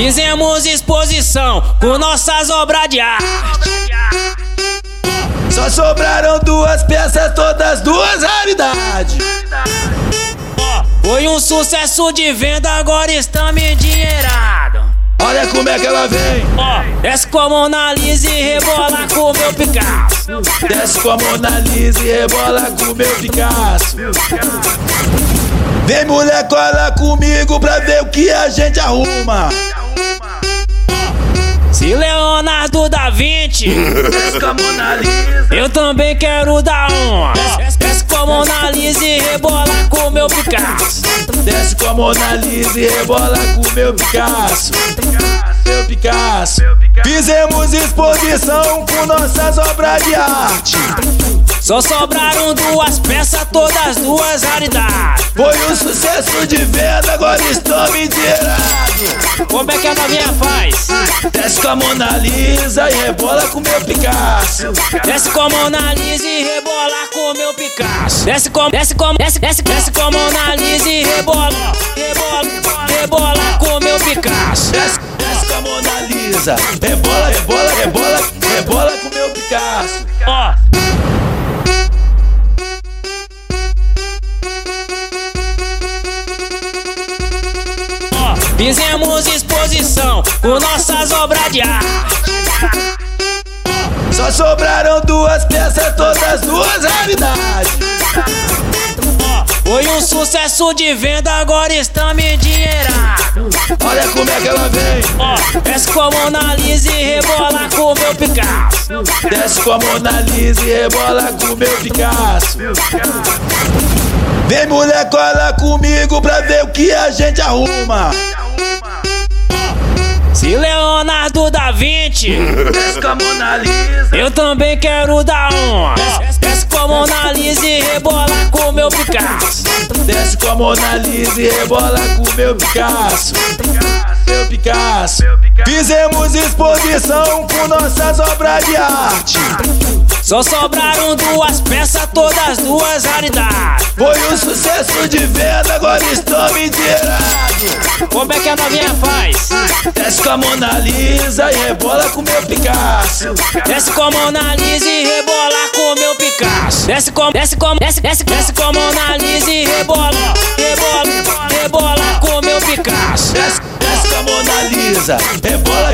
Fizemos exposição com nossas obras de arte. Só sobraram duas peças, todas duas raridades. Foi um sucesso de venda, agora estamos endinheirados. Olha como é que ela vem. Ó, desce com a Mona Lisa e rebola com o meu Picasso. Desce com a Mona Lisa e rebola com o meu Picasso. Vem mulher, cola comigo pra ver o que a gente arruma. Desce Lisa. eu também quero dar uma. Desce com a Mona Lisa e rebola com meu Picasso. Desce com a Mona Lisa e rebola com meu Picasso. Meu Picasso. Fizemos exposição com nossas obras de arte. Só sobraram duas peças, todas duas raridades. Foi um sucesso de venda, agora estamos endinheirados. Como é que a novinha faz? Desce com a Mona Lisa e rebola com meu Picasso. Desce com a Mona Lisa e rebola com o meu Picasso. Desce com, desce com, desce, desce, desce com a Mona Lisa e rebola, rebola, rebola com o meu Picasso. Desce, desce com a Mona Lisa. Rebola, rebola, rebola, rebola com meu Picasso. Ó. Fizemos exposição com nossas obras de arte. Só sobraram duas peças, todas duas raridades. Foi um sucesso de venda, agora estamos endinheirados. Olha como é que ela vem. Ó, desce com a Mona Lisa e rebola com o meu Picasso. Desce com a Mona Lisa e rebola com o meu Picasso. Vem mulher, cola comigo pra ver o que a gente arruma. Se Leonardo da Vinci, Desce com a Mona Lisa. eu também quero dar uma. Desce com a Mona Lisa e rebola com o meu Picasso. Desce com a Mona Lisa e rebola com o meu Picasso. Meu Picasso. Fizemos exposição com nossas obras de arte. Só sobraram duas peças, todas duas raridades. Foi um sucesso de venda, agora estamos endinheirados. Como é que a novinha faz? Desce com a Mona Lisa e rebola com meu Picasso. Desce com a Mona Lisa e rebola com meu Picasso. Desce com, desce com, desce, desce, desce com a Mona Lisa e rebola, rebola, rebola com meu Picasso. Desce, desce com a Mona Lisa. Rebola,